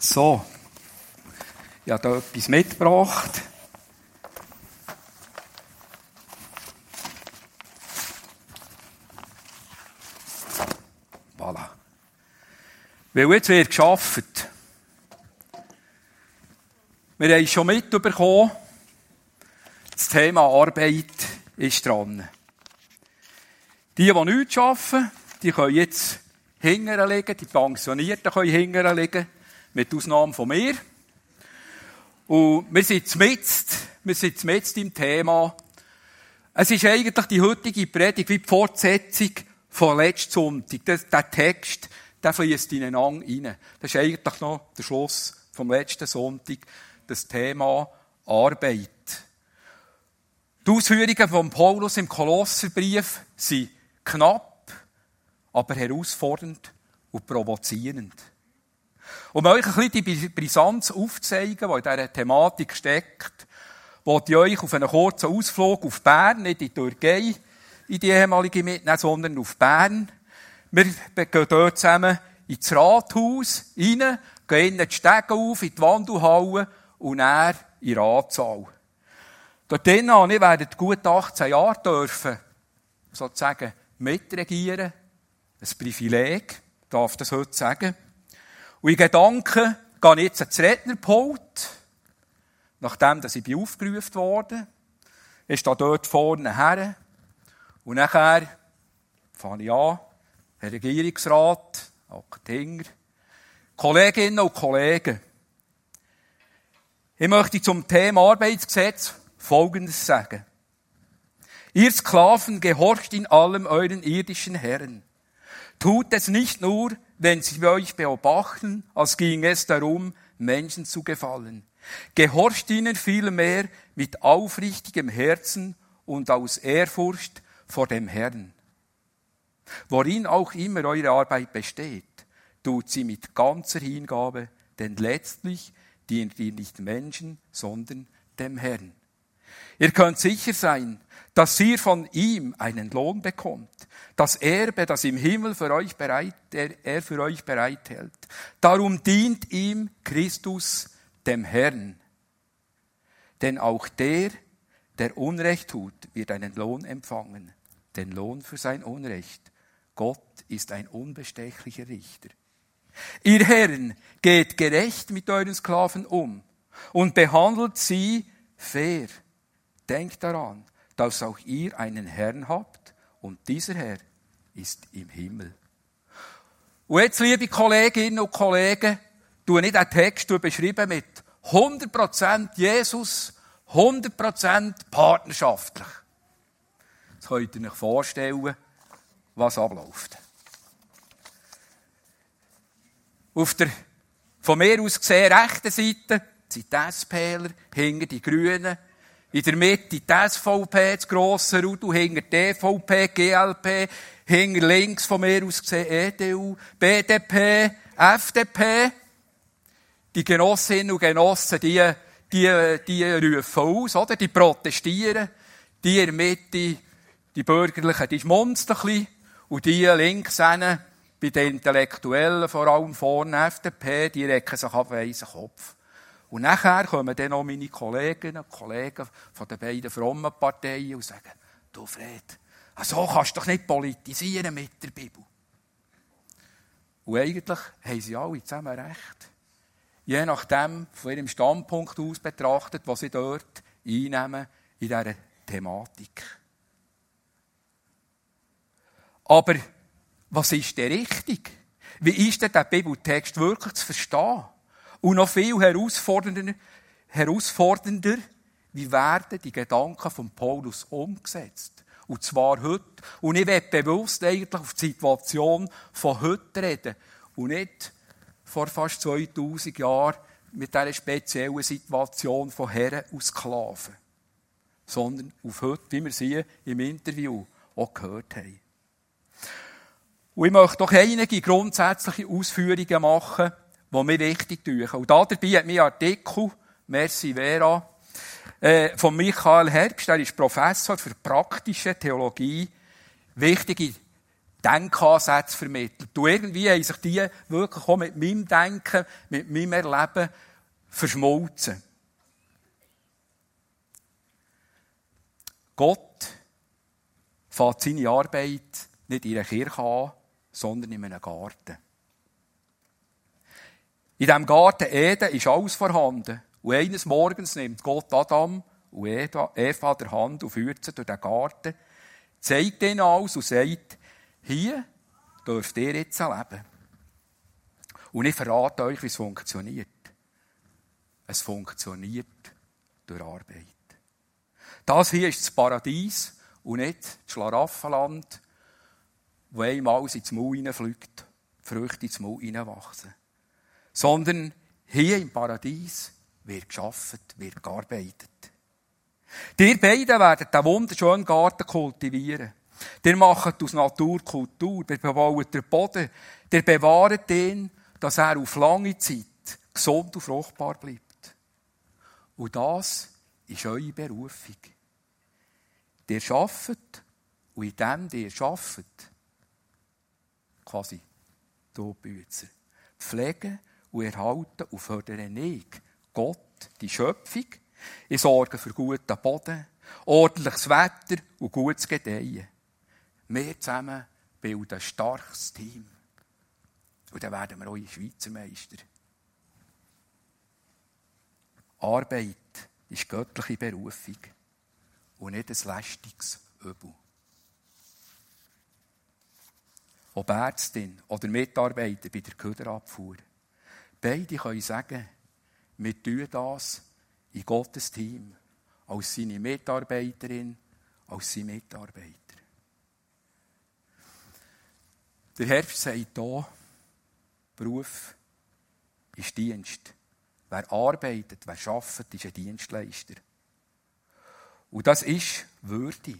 So, ich habe da etwas mitgebracht. Voilà. Weil jetzt wird geschafft. Wir haben schon mitbekommen, das Thema Arbeit ist dran. Die, die nichts arbeiten, die können jetzt hingern liegen, die Pensionierten können hingern liegen, mit Ausnahme von mir. Und wir sind jetzt, wir sind jetzt im Thema. Es ist eigentlich die heutige Predigt wie die Fortsetzung von letzten Sonntag. Der, der Text, der fließt ineinander rein. Das ist eigentlich noch der Schluss vom letzten Sonntag, das Thema Arbeit. Die Ausführungen von Paulus im Kolosserbrief sind knapp, aber herausfordernd und provozierend. Um euch ein bisschen die Brisanz aufzuzeigen, die in dieser Thematik steckt, wollte ich euch auf einen kurzen Ausflug auf Bern, nicht in die Türkei, in die ehemalige mitnehmen, sondern auf Bern. Wir gehen dort zusammen ins Rathaus rein, gehen in die Stege auf, in die Wandelhalle und dann in den Ratssaal. Dort habe ich während gut 18 Jahren dürfen, sozusagen, mitregieren. Ein Privileg, darf das heute sagen. Und in Gedanken gehe ich jetzt ins Rednerpult, nachdem dass ich aufgerufen worden Ich stehe dort vorne her. Und nachher fange ich an, Herr Regierungsrat, Aktinger, Kolleginnen und Kollegen. Ich möchte zum Thema Arbeitsgesetz Folgendes sagen. Ihr Sklaven gehorcht in allem euren irdischen Herren. Tut es nicht nur, wenn sie euch beobachten, als ging es darum, Menschen zu gefallen. Gehorcht ihnen vielmehr mit aufrichtigem Herzen und aus Ehrfurcht vor dem Herrn. Worin auch immer eure Arbeit besteht, tut sie mit ganzer Hingabe, denn letztlich dient ihr nicht Menschen, sondern dem Herrn. Ihr könnt sicher sein, dass ihr von ihm einen Lohn bekommt. Das Erbe, das im Himmel für euch bereit, er, er für euch bereithält. Darum dient ihm Christus, dem Herrn. Denn auch der, der Unrecht tut, wird einen Lohn empfangen. Den Lohn für sein Unrecht. Gott ist ein unbestechlicher Richter. Ihr Herren, geht gerecht mit euren Sklaven um und behandelt sie fair Denkt daran, dass auch ihr einen Herrn habt und dieser Herr ist im Himmel. Und jetzt, liebe Kolleginnen und Kollegen, du nicht einen Text beschrieben mit 100% Jesus, 100% partnerschaftlich. Jetzt könnt ihr euch vorstellen, was abläuft. Auf der von mir aus gesehen rechten Seite sind die SPler, hinter die Grünen, in der Mitte die SVP, das grosse Rudel, hinter die EVP, GLP, hinter links von mir aus gesehen EDU, BDP, FDP. Die Genossinnen und Genossen, die, die, die rufen aus, oder? Die protestieren. Die in der Mitte, die Bürgerlichen, die schmunzeln ein bisschen. Und die links hinten, bei den Intellektuellen, vor allem vorne FDP, die recken sich auf den Kopf. Und nachher kommen dann noch meine Kolleginnen und Kollegen von den beiden frommen Parteien und sagen, du Fred, so kannst du doch nicht politisieren mit der Bibel. Und eigentlich haben sie alle zusammen recht. Je nachdem, von ihrem Standpunkt aus betrachtet, was sie dort einnehmen in dieser Thematik. Aber was ist denn richtig? Wie ist denn der Bibeltext wirklich zu verstehen? Und noch viel herausfordernder, herausfordernder, wie werden die Gedanken von Paulus umgesetzt? Und zwar heute. Und ich werde bewusst eigentlich auf die Situation von heute reden. Und nicht vor fast 2000 Jahren mit dieser speziellen Situation von Herren und Sklaven. Sondern auf heute, wie wir sie im Interview auch gehört haben. Und ich möchte doch einige grundsätzliche Ausführungen machen, die mir wichtig tun. Und da dabei hat mein Artikel, Merci Vera, äh, von Michael Herbst, der ist Professor für praktische Theologie, wichtige Denkansätze vermittelt. Und irgendwie haben sich die wirklich auch mit meinem Denken, mit meinem Erleben verschmolzen. Gott fängt seine Arbeit nicht in einer Kirche an, sondern in einem Garten. In diesem Garten Eden ist alles vorhanden. Und eines Morgens nimmt Gott Adam und Eva der Hand und führt sie durch den Garten, zeigt ihnen alles und sagt, hier dürft ihr jetzt leben. Und ich verrate euch, wie es funktioniert. Es funktioniert durch Arbeit. Das hier ist das Paradies und nicht das Schlaraffenland, wo einmal ins Maul hineinfliegt, Früchte ins Maul hineinwachsen. Sondern hier im Paradies wird geschafft, wird gearbeitet. Die beiden werden den wunderschönen Garten kultivieren. Der macht aus Natur Kultur, der bebaut den Boden, der bewahrt ihn, dass er auf lange Zeit gesund und fruchtbar bleibt. Und das ist eure Berufung. Der schafft und in dem, der schafft, quasi, du Bützer, pflegen und erhalten und fördern ich, Gott, die Schöpfung, ich sorge für guten Boden, ordentliches Wetter und gutes Gedeihen. Wir zusammen bilden ein starkes Team. Und dann werden wir auch Schweizer Meister. Arbeit ist göttliche Berufung und nicht ein lästiges Übel. Ob Ärztin oder Mitarbeiter bei der Köderabfuhr. Beide können sagen, wir tun das in Gottes Team, als seine Mitarbeiterin, als seine Mitarbeiter. Der Herbst sagt hier, Beruf ist Dienst. Wer arbeitet, wer arbeitet, ist ein Dienstleister. Und das ist Würde.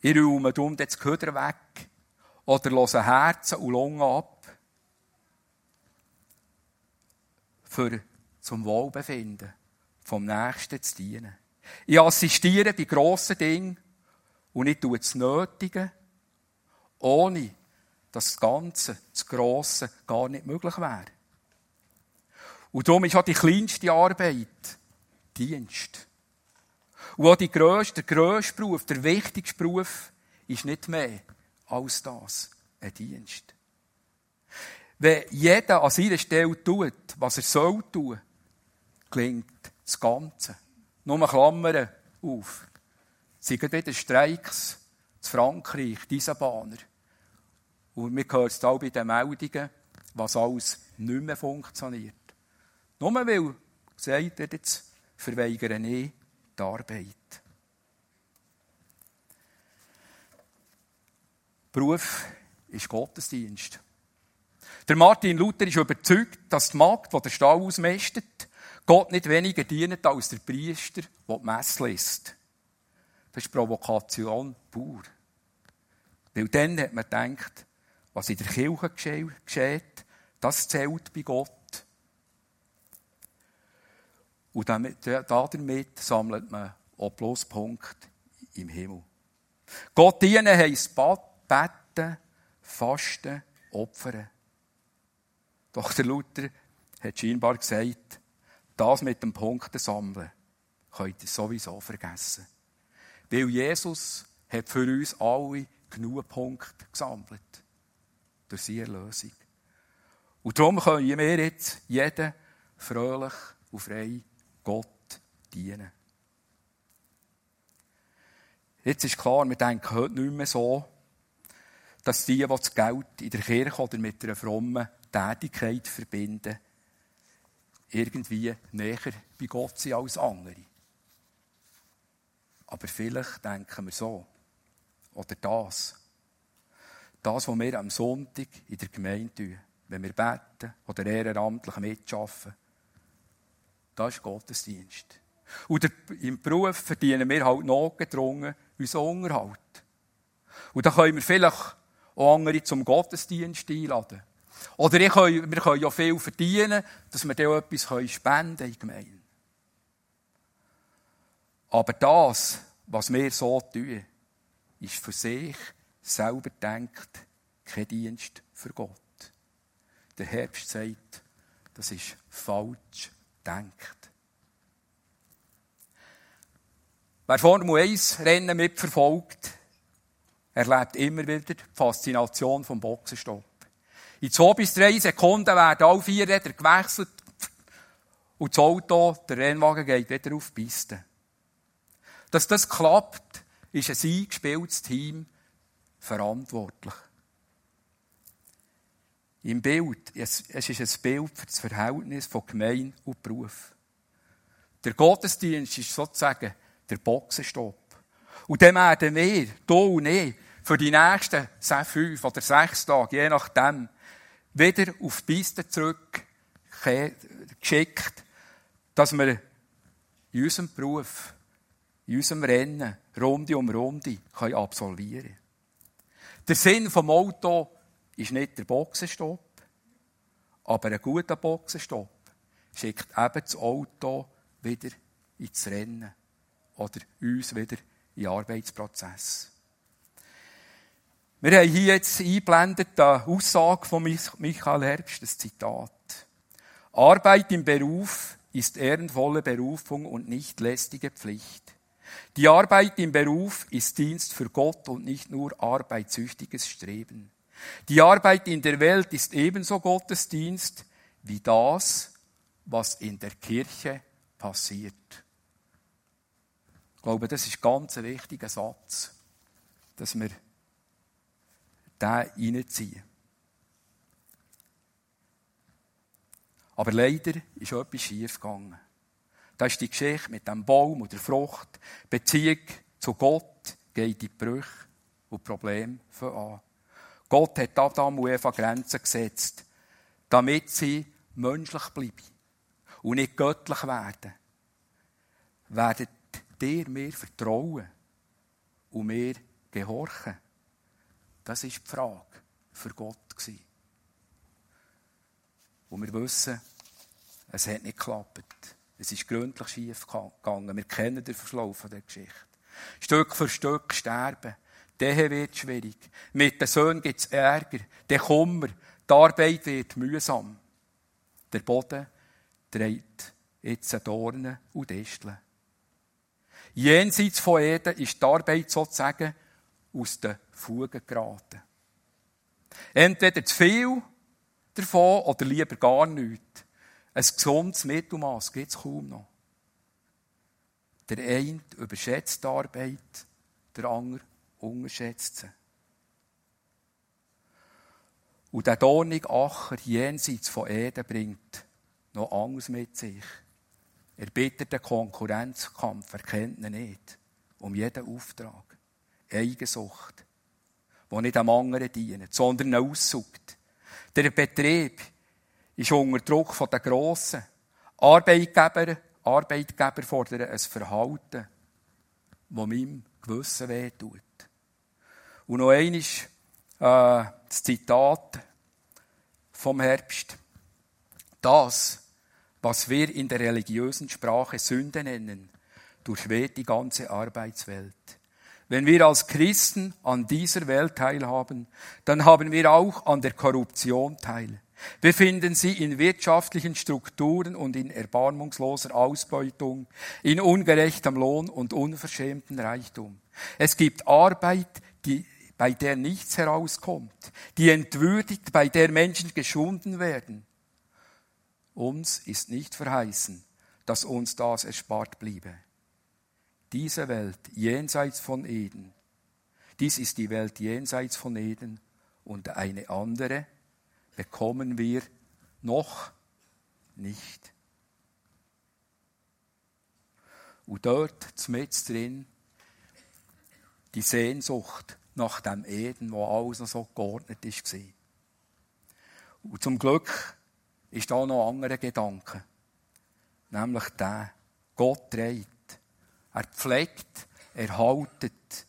Ich räume dumm das Köder weg oder höre Herzen und Lungen ab für zum Wohlbefinden vom Nächsten zu dienen. Ich assistiere bei grossen Dingen und ich tue das Nötige, ohne dass das Ganze, das Grosse, gar nicht möglich wäre. Und darum ist auch die kleinste Arbeit Dienst. Und auch die grösste, der grösste Beruf, der wichtigste Beruf ist nicht mehr als das, ein Dienst. Wenn jeder an seiner Stelle tut, was er soll tun, gelingt das Ganze. Nur Klammern auf. Es sind wieder Streiks zu Frankreich, diese Bahner. Und wir hören es auch bei den Meldungen, was alles nicht mehr funktioniert. Nur weil gesagt wird, jetzt verweigere ich die Arbeit. Beruf ist Gottesdienst. Der Martin Luther ist überzeugt, dass die Magd, die den Stall ausmästet, Gott nicht weniger dient als der Priester, der die Messe liest. Das ist Provokation pur. Weil dann hat man gedacht, was in der Kirche geschieht, das zählt bei Gott. Und damit, sammelt man auch Pluspunkte im Himmel. Gott dienen heisst beten, fasten, opfern. Doch der Luther hat scheinbar gesagt, das mit dem Punkten sammeln, könnt ihr sowieso vergessen. Weil Jesus hat für uns alle genug Punkte gesammelt. Durch seine Erlösung. Und darum können wir jetzt jeden fröhlich und frei Gott dienen. Jetzt ist klar, wir denken heute nicht mehr so, dass die, die das Geld in der Kirche oder mit einer frommen Tätigkeit verbinden, irgendwie näher bei Gott sind als andere. Aber vielleicht denken wir so. Oder das. Das, was wir am Sonntag in der Gemeinde tun, wenn wir beten oder ehrenamtlich mitschaffen, das ist Gottesdienst. Und im Beruf verdienen wir halt notgedrungen unseren Unterhalt. Und da können wir vielleicht auch andere zum Gottesdienst einladen. Oder ich kann, wir können ja viel verdienen, dass wir dann etwas spenden können in. Aber das, was wir so tun, ist für sich selber denkt, kein Dienst für Gott. Der Herbst sagt, das ist falsch denkt. Wer Formel 1 Rennen mitverfolgt, erlebt immer wieder die Faszination vom Boxenstopp. In zwei bis drei Sekunden werden alle vier Räder gewechselt und das Auto, der Rennwagen geht wieder auf die Piste. Dass das klappt, ist ein eingespieltes Team verantwortlich. Im Bild, es, ist ein Bild für das Verhältnis von Gemeinde und Beruf. Der Gottesdienst ist sozusagen der Boxenstopp. Und dann werden wir, du und ich, für die nächsten fünf oder sechs Tage, je nachdem, wieder auf die Piste zurück geschickt, dass wir in unserem Beruf, in unserem Rennen, Runde um Runde, können absolvieren können. Der Sinn vom Auto ist nicht der Boxenstopp, aber ein guter Boxenstopp schickt eben das Auto wieder ins Rennen oder uns wieder in den Arbeitsprozess. Wir haben hier jetzt eingeblendet eine Aussage von Michael Herbst, das Zitat. Arbeit im Beruf ist ehrenvolle Berufung und nicht lästige Pflicht. Die Arbeit im Beruf ist Dienst für Gott und nicht nur arbeitssüchtiges Streben. Die Arbeit in der Welt ist ebenso Gottesdienst wie das, was in der Kirche passiert. Ich glaube, das ist ganz ein wichtiger Satz, dass wir den reinziehen. Aber leider ist etwas schief gegangen. Da ist die Geschichte mit dem Baum und der Frucht. Beziehung zu Gott geht die Brüche und Probleme an. Gott hat Adam und Eva Grenzen gesetzt, damit sie menschlich bleiben und nicht göttlich werden. Werdet ihr mir vertrauen und mir gehorchen? Das ist die Frage für Gott. Und wir wissen, es hat nicht geklappt. Es ist gründlich schief gegangen. Wir kennen den Verlauf der Geschichte. Stück für Stück sterben. Der wird schwierig. Mit den Söhnen gibt es Ärger, der Kummer. Die Arbeit wird mühsam. Der Boden dreht jetzt Dornen und Disteln. Jenseits von Eden ist die Arbeit sozusagen aus den Fugen geraten. Entweder zu viel davon oder lieber gar nichts. Ein gesundes Mittelmaß gibt es kaum noch. Der eine überschätzt die Arbeit, der andere unterschätzt sie. Und der dornige Acher jenseits von Eden bringt noch Angst mit sich. Er bittet den Konkurrenzkampf, er kennt ihn nicht. Um jeden Auftrag. Eigensucht, die nicht am anderen dient, sondern aussaugt. Der Betrieb ist unter Druck von den Grossen. Arbeitgeber, Arbeitgeber fordern ein Verhalten, das meinem Gewissen wehtut. Und noch einmal äh, das Zitat vom Herbst. Das, was wir in der religiösen Sprache Sünde nennen, durchweht die ganze Arbeitswelt. Wenn wir als Christen an dieser Welt teilhaben, dann haben wir auch an der Korruption teil. Wir finden sie in wirtschaftlichen Strukturen und in erbarmungsloser Ausbeutung, in ungerechtem Lohn und unverschämtem Reichtum. Es gibt Arbeit, die bei der nichts herauskommt, die entwürdigt, bei der Menschen geschunden werden. Uns ist nicht verheißen, dass uns das erspart bliebe. Diese Welt jenseits von Eden, dies ist die Welt jenseits von Eden und eine andere bekommen wir noch nicht. Und dort, mit drin, die Sehnsucht nach dem Eden, wo alles noch so geordnet ist. Und zum Glück ist da noch ein anderer Gedanke. Nämlich der, Gott trägt. Er pflegt, er haltet,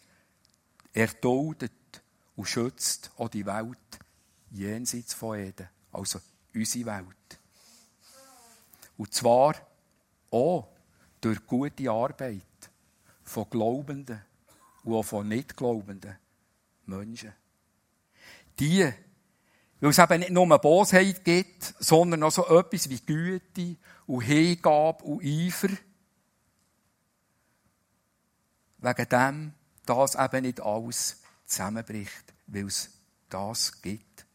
er duldet und schützt auch die Welt jenseits von Eden, also unsere Welt. Und zwar auch durch gute Arbeit von Glaubenden und auch von Nichtglaubenden Menschen. Die, weil es eben nicht nur eine Bosheit gibt, sondern auch so etwas wie Güte und Hingabe und Eifer. Wegen dem, dass eben nicht alles zusammenbricht, weil es das gibt.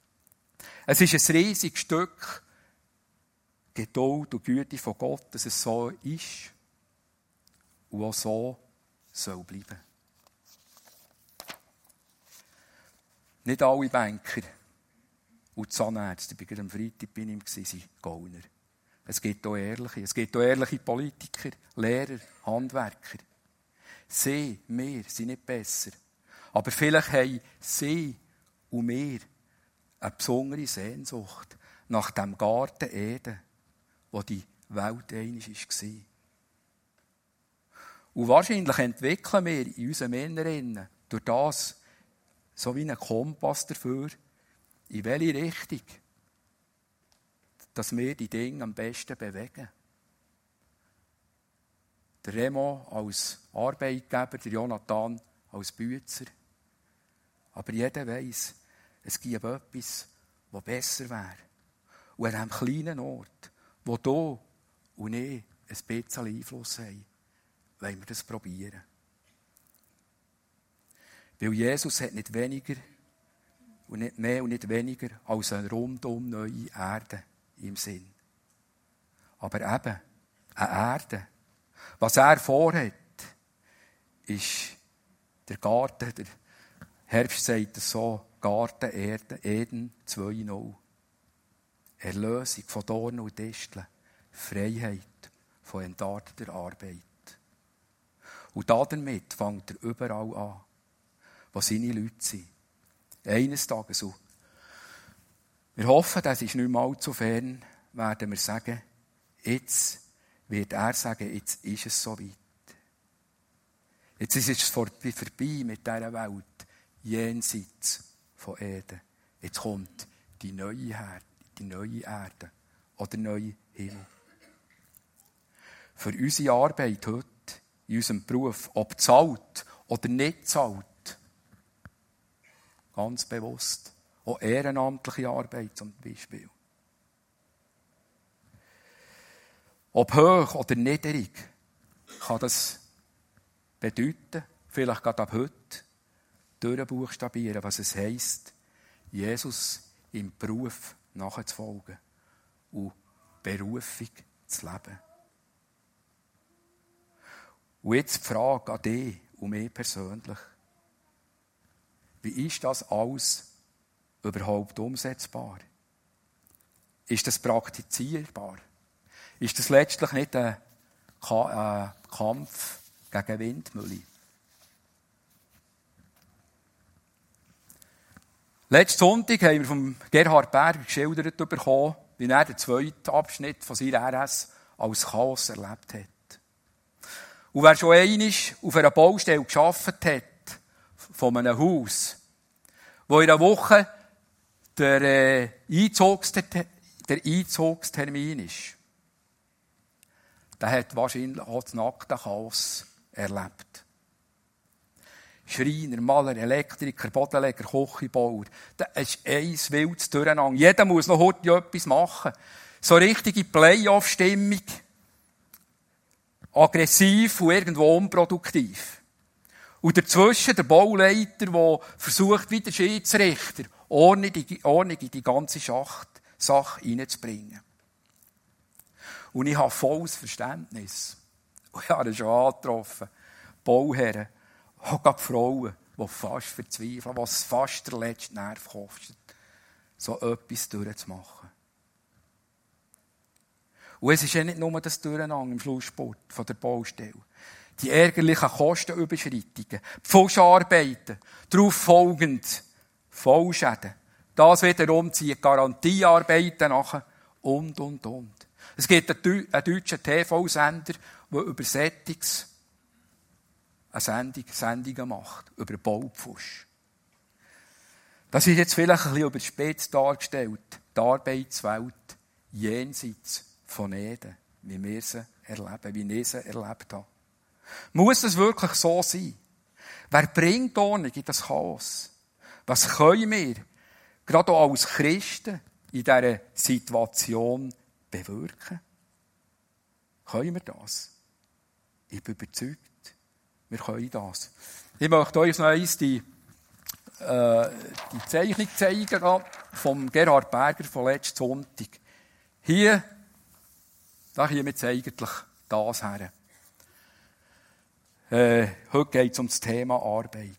Es ist ein riesiges Stück Geduld und Güte von Gott, dass es so ist und auch so soll bleiben. Nicht alle Banker und Zahnärzte, ich war am Freitag bei ihm, sind Gauner. Es gibt auch ehrliche, es gibt auch ehrliche Politiker, Lehrer, Handwerker. Sie, wir sind nicht besser. Aber vielleicht haben sie und wir eine besondere Sehnsucht nach dem Garten Eden, wo die Welt einig war. Und wahrscheinlich entwickeln wir in unseren Männerinnen durch das so wie einen Kompass dafür, in welche Richtung dass wir die Dinge am besten bewegen. Der Remo als Arbeitgeber, der Jonathan als Bützer. Aber jeder weiß, es gibt etwas, was besser wäre. Und an einem kleinen Ort, wo du und ich ein bisschen Einfluss haben, wollen wir das probieren. Weil Jesus hat nicht weniger und nicht mehr und nicht weniger als eine rundum neue Erde im Sinn. Aber eben, eine Erde. Was er vorhat, ist der Garten, der Herbst sagt es so, Garten Eden 2.0. Erlösung von Dornen und Disteln. Freiheit von entarteter Arbeit. Und damit fängt er überall an, wo seine Leute sind. Eines Tages, und wir hoffen, das ist nicht mehr allzu fern, werden wir sagen, jetzt wird er sagen, jetzt ist es so weit. Jetzt ist es vorbei mit dieser Welt, jenseits von Eden. Jetzt kommt die neue Erde, die neue Erde oder neue Himmel. Für unsere Arbeit heute, in unserem Beruf, ob zahlt oder nicht zahlt, ganz bewusst, auch ehrenamtliche Arbeit zum Beispiel. Ob hoch oder niedrig, kann das bedeuten, vielleicht gerade ab heute, durchbuchstabieren, was es heisst, Jesus im Beruf nachzufolgen und Berufung zu leben. Und jetzt die Frage an dich und mich persönlich. Wie ist das alles überhaupt umsetzbar? Ist das praktizierbar? Ist das letztlich nicht ein Kampf gegen Windmühle? Letzten Sonntag haben wir von Gerhard Berger geschildert bekommen, wie er den zweiten Abschnitt von seiner RS als Chaos erlebt hat. Und wer schon einmal auf einer Baustelle geschafft hat, von einem Haus, wo in einer Woche der, äh, Einzugster der Einzugstermin ist, der hat wahrscheinlich auch das nackte Chaos erlebt. Schreiner, Maler, Elektriker, Bodenleger, Kochbauer. Das ist eins wildes Durcheinander. Jeder muss noch heute etwas machen. So richtige Playoff-Stimmung. Aggressiv und irgendwo unproduktiv. Und dazwischen der Bauleiter, der versucht, wie der Schiedsrichter, Ordnung in die ganze Schacht, Sache reinzubringen. Und ich habe volles Verständnis. Und ich habe schon angetroffen. Bauherren, auch gerade Frauen, die fast verzweifeln, was fast der letzte Nerv kostet, so etwas durchzumachen. Und es ist ja nicht nur das Durcheinander im Schlusssport von der Baustelle. Die ärgerlichen Kostenüberschreitungen, Pfuscharbeiten, darauf folgend Vollschäden. Das wiederum zieht Garantiearbeiten nach und, und, und. Es gibt einen deutschen TV-Sender, der über Settings eine Sendung, Sendungen macht über Baupfusch. Das ist jetzt vielleicht ein bisschen überspitzt dargestellt. Die Arbeitswelt jenseits von Eden, wie wir sie erleben, wie ich sie erlebt habe. Muss es wirklich so sein? Wer bringt Ordnung in das Chaos? Was können wir, gerade auch als Christen, in dieser Situation bewirken? Können wir das? Ich bin überzeugt, wir können das. Ich möchte euch noch eins die, äh, die Zeichnung zeigen vom Gerhard Berger von letzten Sonntag. Hier, da kommen wir jetzt eigentlich das her. Äh, heute geht es um das Thema Arbeit.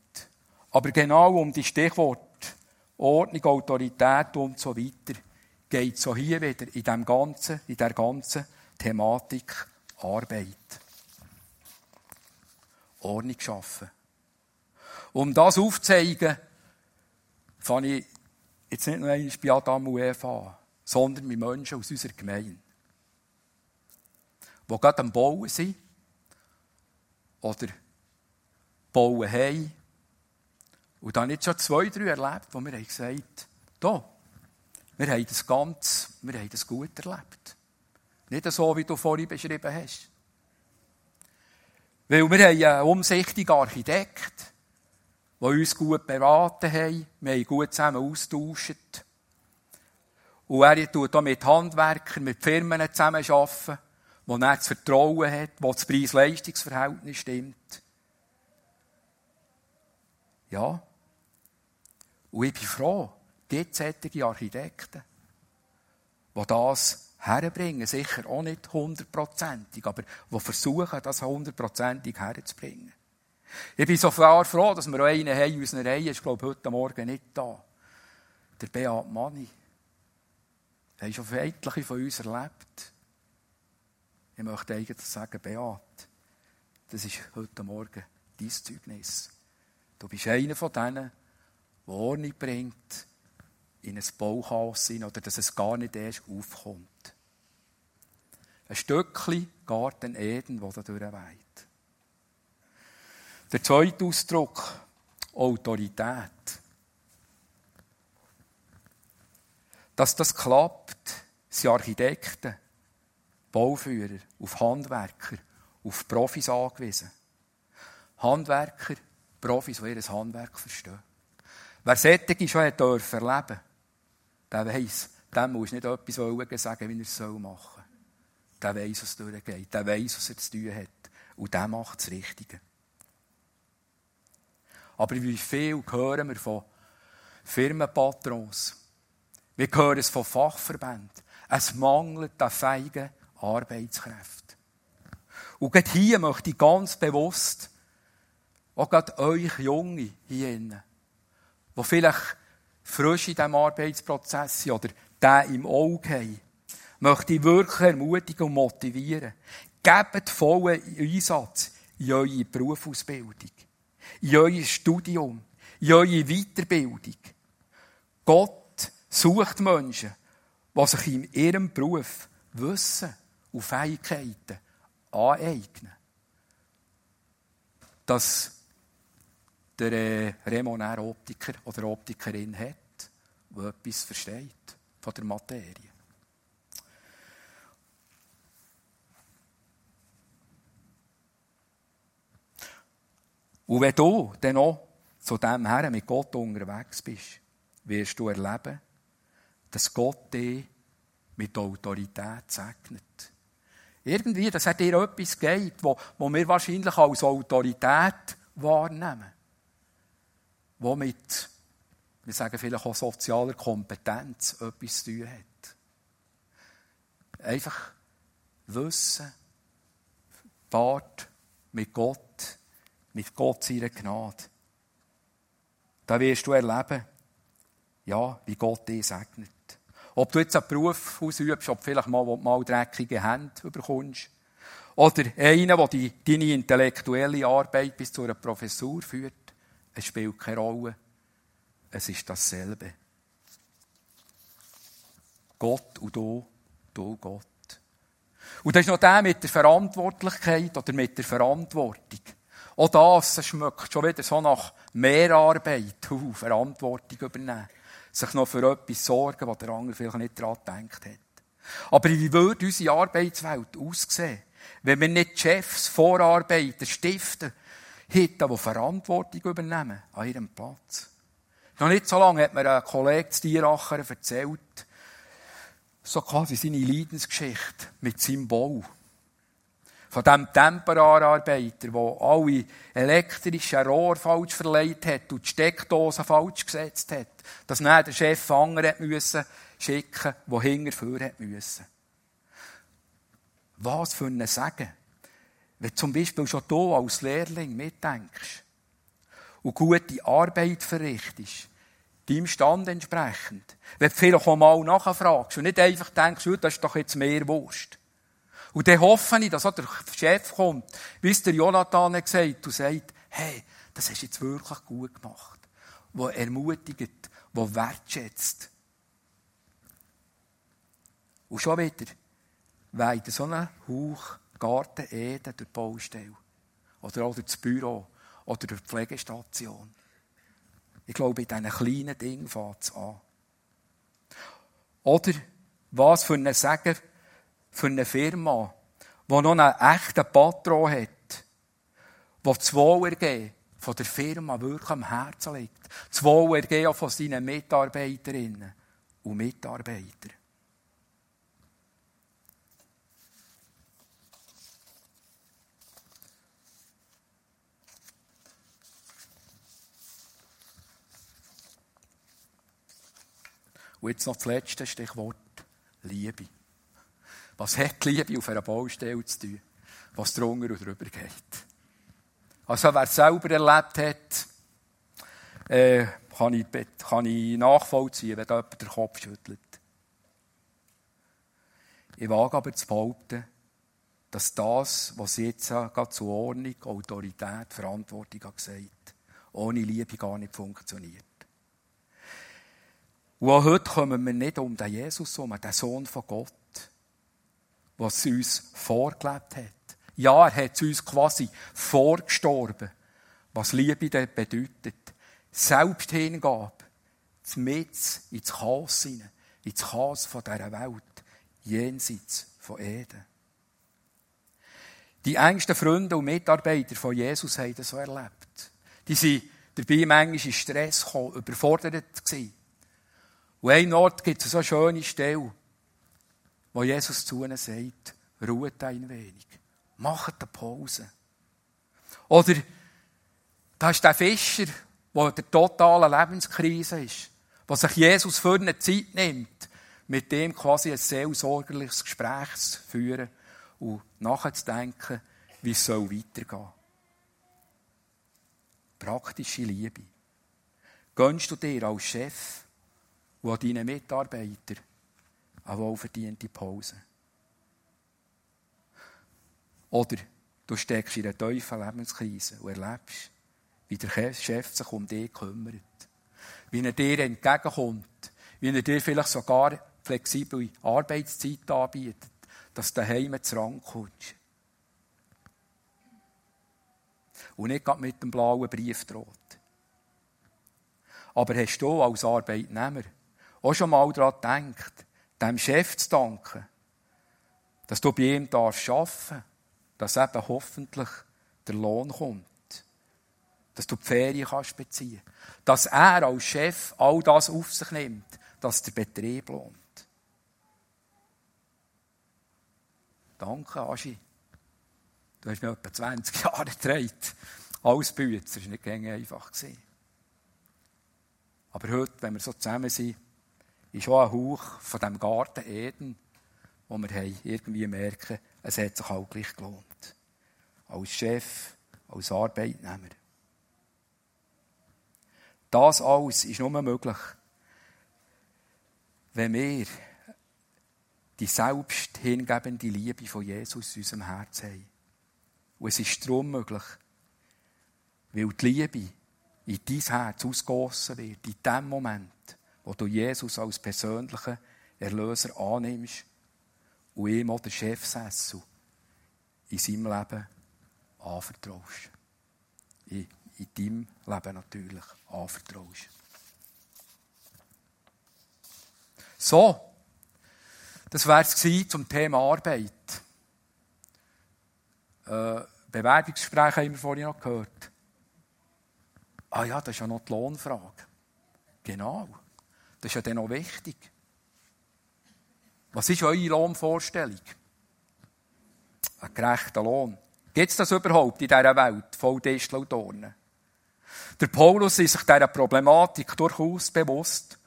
Aber genau um die Stichworte Ordnung, Autorität und so weiter geht es auch hier wieder in, dem ganzen, in der ganzen Thematik Arbeit. Ordnung schaffen. Um das aufzuzeigen, fange ich jetzt nicht nur einmal bei Adam und Eva an, sondern mit Menschen aus unserer Gemeinde, die gerade am Bauen sind oder bauen haben. Und dann jetzt schon zwei, drei erlebt, wo wir gesagt haben, wir haben das ganz, wir haben das gut erlebt. Nicht so, wie du vorhin beschrieben hast. Weil wir haben einen umsichtigen Architekt, der uns gut beraten hat. Wir haben gut zusammen austauscht. Und er tut auch mit Handwerkern, mit Firmen zusammenarbeiten, wo er das Vertrauen hat, wo das Preis-Leistungs-Verhältnis stimmt. Ja. Und ich bin froh, solche Architekten, die das herbringen. Sicher auch nicht hundertprozentig, aber die versuchen, das hundertprozentig herzubringen. Ich bin so froh, dass wir auch einen haben in unserer Reihe, ist, glaube heute Morgen nicht da. Der Beat Manni. Er hat schon etliche von uns erlebt. Ich möchte eigentlich sagen, Beat, das ist heute Morgen dein Zeugnis. Du bist einer von denen, der Ordnung bringt in ein Bauchaos hin oder dass es gar nicht erst aufkommt. Ein Stückchen Garten Eden, das da durchweht. Der zweite Ausdruck, Autorität. Dass das klappt, sind Architekten, Bauführer auf Handwerker, auf Profis angewiesen. Handwerker, Profis, die ihr Handwerk verstehen. Wer solche schon erleben durfte, der weiss, dem muss nicht etwas sagen, wie er es machen soll. Der weiss, was durchgeht. Der weiss, was er zu tun hat. Und der macht das Richtige. Aber wie viel hören wir von Firmenpatrons? Wir hören es von Fachverbänden. Es mangelt an feigen Arbeitskräften. Und gerade hier möchte ich ganz bewusst auch gerade euch Junge hier die vielleicht frisch in diesem Arbeitsprozess sind oder den im Auge haben, möchte ich wirklich ermutigen und motivieren. Gebt vollen Einsatz in eure Berufsausbildung, in euer Studium, in eure Weiterbildung. Gott sucht Menschen, die sich in ihrem Beruf Wissen und Fähigkeiten aneignen. Dass der äh, Remonär Optiker oder Optikerin hat, der etwas versteht von der Materie. Und wenn du dann auch zu dem Herrn mit Gott unterwegs bist, wirst du erleben, dass Gott dich mit Autorität segnet. Irgendwie, dass er dir etwas gibt, wo, wo wir wahrscheinlich als Autorität wahrnehmen wo wir sagen vielleicht auch sozialer Kompetenz etwas zu tun hat. Einfach Wissen, Fahrt mit Gott, mit Gott seiner Gnade. Da wirst du erleben, ja, wie Gott dich segnet. Ob du jetzt einen Beruf ausübst, ob vielleicht mal, mal dreckige Hände bekommst, oder einen, der deine intellektuelle Arbeit bis zu einer Professur führt, es spielt keine Rolle. Es ist dasselbe. Gott und du, du Gott. Und das ist noch der mit der Verantwortlichkeit oder mit der Verantwortung. Auch das schmeckt schon wieder so nach Mehrarbeit, uh, Verantwortung übernehmen. Sich noch für etwas sorgen, was der andere vielleicht nicht daran gedacht hat. Aber wie würde unsere Arbeitswelt aussehen, wenn wir nicht Chefs, Vorarbeiter, Stifter, hätten, die Verantwortung übernehmen an ihrem Platz. Noch nicht so lange hat mir ein Kollege zu Tieracher erzählt, so quasi seine Leidensgeschichte mit seinem Bau. Von dem Temporararbeiter, der alle elektrischen Rohre falsch verleiht hat und die Steckdosen falsch gesetzt hat, dass dann der Chef andere müssen schicken, der hinterher hat müssen. Was für ein Segen. Wenn zum Beispiel schon du als Lehrling mitdenkst und gute Arbeit verrichtest, deinem Stand entsprechend. Wenn du vielleicht auch mal nachfragst und nicht einfach denkst, das ist doch jetzt mehr Wurst. Und dann hoffe ich, dass auch der Chef kommt, wie es der Jonathan hat gesagt und sagt, hey, das hast du jetzt wirklich gut gemacht. Wo ermutigt, wo wertschätzt. Und schon wieder weht so einen Hauch Garten Eden durch die Baustelle. Oder auch durch das Büro. Oder die Pflegestation. Ich glaube, in diesen kleinen Dingen fängt es an. Oder was für ein Segen für eine Firma, die noch einen echten Patron hat, der das Wohlergehen von der Firma wirklich am Herzen liegt. Das Wohlergehen von seinen Mitarbeiterinnen und Mitarbeitern. Und jetzt noch das letzte Stichwort. Liebe. Was hat Liebe auf einer Baustelle zu tun, was drunter und drüber geht? Also, wer es selber erlebt hat, äh, kann, ich, kann ich nachvollziehen, wenn jemand den Kopf schüttelt. Ich wage aber zu behaupten, dass das, was jetzt gerade zu Ordnung, Autorität, Verantwortung gesagt, ohne Liebe gar nicht funktioniert. Und auch heute kommen wir nicht um den Jesus um, den Sohn von Gott, was uns vorgelebt hat. Ja, er hat uns quasi vorgestorben, was Liebe dort bedeutet. Selbsthingabe, mit ins Chaos hinein, ins Chaos von dieser Welt, jenseits von Eden. Die engsten Freunde und Mitarbeiter von Jesus haben das so erlebt. Die sind dabei manchmal in Stress gekommen, überfordert gewesen. Und ein Ort gibt es so schöne Stelle, wo Jesus zu ihnen sagt, ruht ein wenig, macht eine Pause. Oder, da ist der Fischer, der in der totalen Lebenskrise ist, wo sich Jesus für eine Zeit nimmt, mit dem quasi ein seelsorgerliches Gespräch zu führen und nachzudenken, wie es weitergehen soll. Praktische Liebe. Gönnst du dir als Chef und an deinen Mitarbeitern eine wohlverdiente Pause. Oder du steckst in einer tiefen Lebenskrise und erlebst, wie der Chef sich um dich kümmert. Wie er dir entgegenkommt. Wie er dir vielleicht sogar flexible Arbeitszeit anbietet, dass du daheim zu Rang kommst. Und nicht mit dem blauen Brief droht. Aber hast du als Arbeitnehmer auch schon mal daran gedacht, dem Chef zu danken, dass du bei ihm darfst arbeiten, dass eben hoffentlich der Lohn kommt, dass du die Ferien kannst beziehen, dass er als Chef all das auf sich nimmt, dass der Betrieb lohnt. Danke, Aschi. Du hast mir etwa 20 Jahre getragen. Alles Bützer, war nicht einfach. Aber heute, wenn wir so zusammen sind, ist auch ein Hauch von dem Garten Eden, wo wir haben, irgendwie merken, es hat sich auch gleich gelohnt. Als Chef, als Arbeitnehmer. Das alles ist nur möglich, wenn wir die selbst hingebende Liebe von Jesus in unserem Herzen haben. Und es ist darum möglich, weil die Liebe in dein Herz ausgossen wird, in dem Moment, wo du Jesus als persönlichen Erlöser annimmst und ihm auch den Chefsessel in seinem Leben anvertraust. In, in deinem Leben natürlich anvertraust. So, das wäre es zum Thema Arbeit. Äh, Bewerbungsgespräche haben wir vorhin noch gehört. Ah ja, das ist ja noch die Lohnfrage. Genau. Das ist ja dann noch wichtig. Was ist eure Lohnvorstellung? Ein gerechter Lohn. Gibt es das überhaupt in dieser Welt, voll Distel und Dornen? Der Paulus ist sich dieser Problematik durchaus bewusst.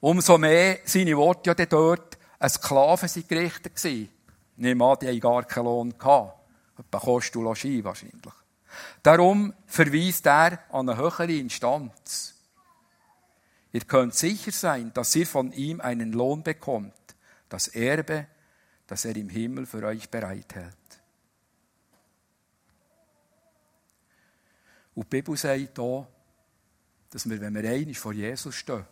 Umso mehr seine Worte ja dort ein Sklaven sind gerichtet gewesen. Nehmen an, die haben gar keinen Lohn gehabt. Etwa Kost und Logis wahrscheinlich. Darum verweist er an eine höhere Instanz. Ihr könnt sicher sein, dass ihr von ihm einen Lohn bekommt, das Erbe, das er im Himmel für euch bereithält. Und die Bibel sagt hier, dass wir, wenn wir einig vor Jesus stehen,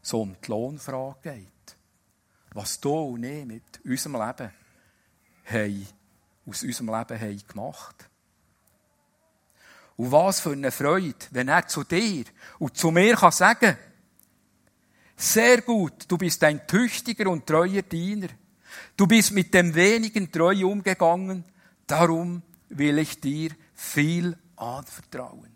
so um die Lohnfrage geht. Was du und ich mit unserem Leben haben, aus unserem Leben haben gemacht. Und was für eine Freude, wenn er zu dir und zu mir kann sagen, sehr gut, du bist ein tüchtiger und treuer Diener. Du bist mit dem wenigen treu umgegangen, darum will ich dir viel anvertrauen.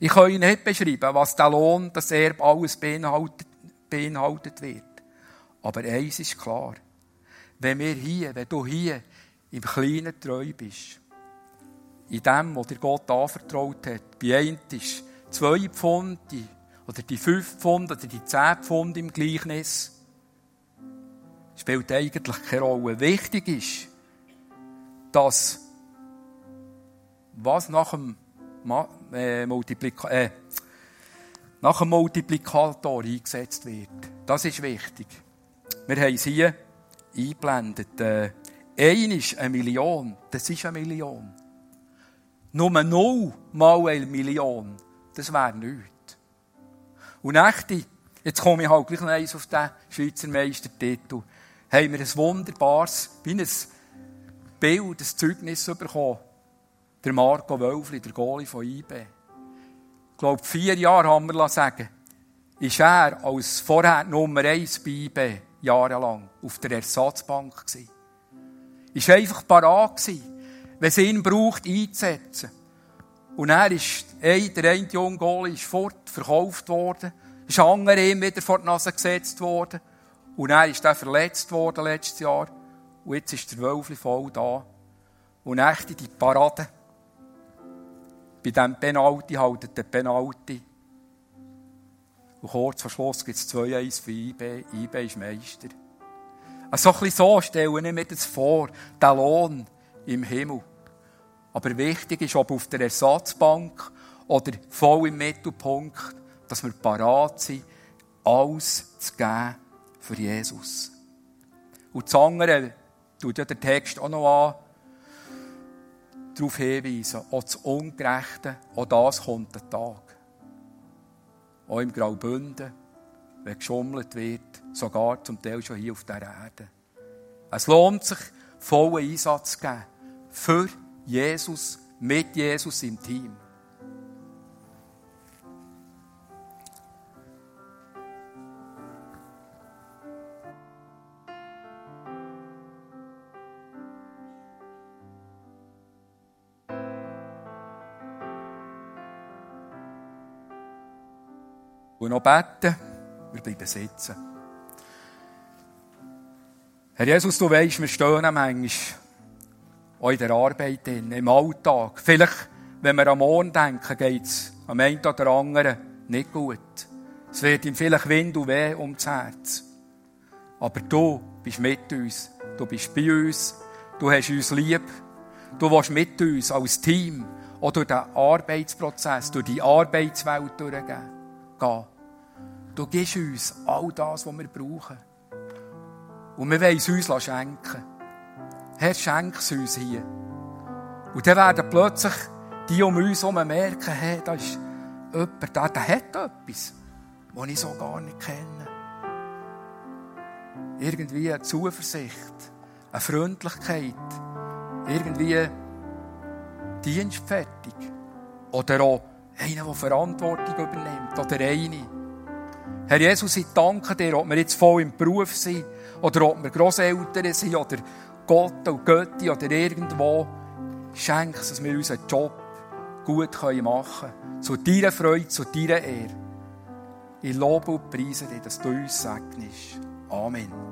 Ich kann Ihnen nicht beschreiben, was der Lohn, das Erbe alles beinhaltet, beinhaltet wird. Aber eins ist klar. Wenn wir hier, wenn du hier im Kleinen treu bist, in dem, was dir Gott anvertraut hat, bei ist zwei Pfund, oder die fünf Pfund, oder die zehn Pfund im Gleichnis, spielt eigentlich keine Rolle. Wichtig ist, dass was nach dem, äh, Multiplika äh, nach dem Multiplikator eingesetzt wird. Das ist wichtig. Wir haben es hier eingeblendet. Äh, ein ist eine Million. Das ist eine Million. Nur null mal eine Million. Das wäre nichts. Und echte, jetzt komme ich halt gleich noch eins auf den Schweizer Meistertitel, haben wir ein wunderbares, wie ein Bild, ein Zeugnis bekommen. Der Marco Wölfli, der Goalie von IB. Ich glaube, vier Jahre haben wir sagen, ist er als vorher Nummer eins bei IB jahrelang auf der Ersatzbank gewesen. Ist einfach parat gewesen, wenn es ihn braucht, einzusetzen. Und er ist, ein, der eine junge Goalie ist fort, verkauft worden, ist ein anderer ihm wieder vor die Nase gesetzt worden. Und er ist dann verletzt worden letztes Jahr. Und jetzt ist der Wölfli voll da. Und echt die Parade. Bei diesem Penalty haltet der Penalty. Und kurz vor Schluss gibt es 2-1 für IB. IB ist Meister. Also ein bisschen so stellen ich mir das vor. Der Lohn im Himmel. Aber wichtig ist, ob auf der Ersatzbank oder voll im Mittelpunkt, dass wir parat sind, alles zu geben für Jesus. Und das andere tut ja der Text auch noch an, darauf hinweisen, auch das Ungerechte, auch das kommt der Tag auch im Graubünden, wenn geschummelt wird, sogar zum Teil schon hier auf der Erde. Es lohnt sich, vollen Einsatz zu geben. Für Jesus, mit Jesus im Team. Und noch beten. Wir bleiben sitzen. Herr Jesus, du weißt, wir stehen manchmal auch in der Arbeit, im Alltag. Vielleicht, wenn wir am Morgen denken, geht es am einen oder anderen nicht gut. Es wird ihm vielleicht Wind und Weh ums Herz. Aber du bist mit uns. Du bist bei uns. Du hast uns lieb. Du willst mit uns als Team auch durch den Arbeitsprozess, durch die Arbeitswelt durchgehen. Du gibst uns all das, was wir brauchen. Und wir wollen es uns schenken. Herr, schenk es uns hier. Und dann werden plötzlich die um uns herum merken, hey, da ist jemand da, der hat etwas, das ich so gar nicht kenne. Irgendwie eine Zuversicht, eine Freundlichkeit, irgendwie dienstfertig. Oder auch einer, der Verantwortung übernimmt. Oder eine, Herr Jesus, ich danke dir, ob wir jetzt voll im Beruf sind, oder ob wir Grosseltern sind, oder Gott und Götti, oder irgendwo. Schenk dass wir unseren Job gut machen können. Zu deiner Freude, zu deiner Ehre. Ich lobe und preise dich, dass du uns segnest. Amen.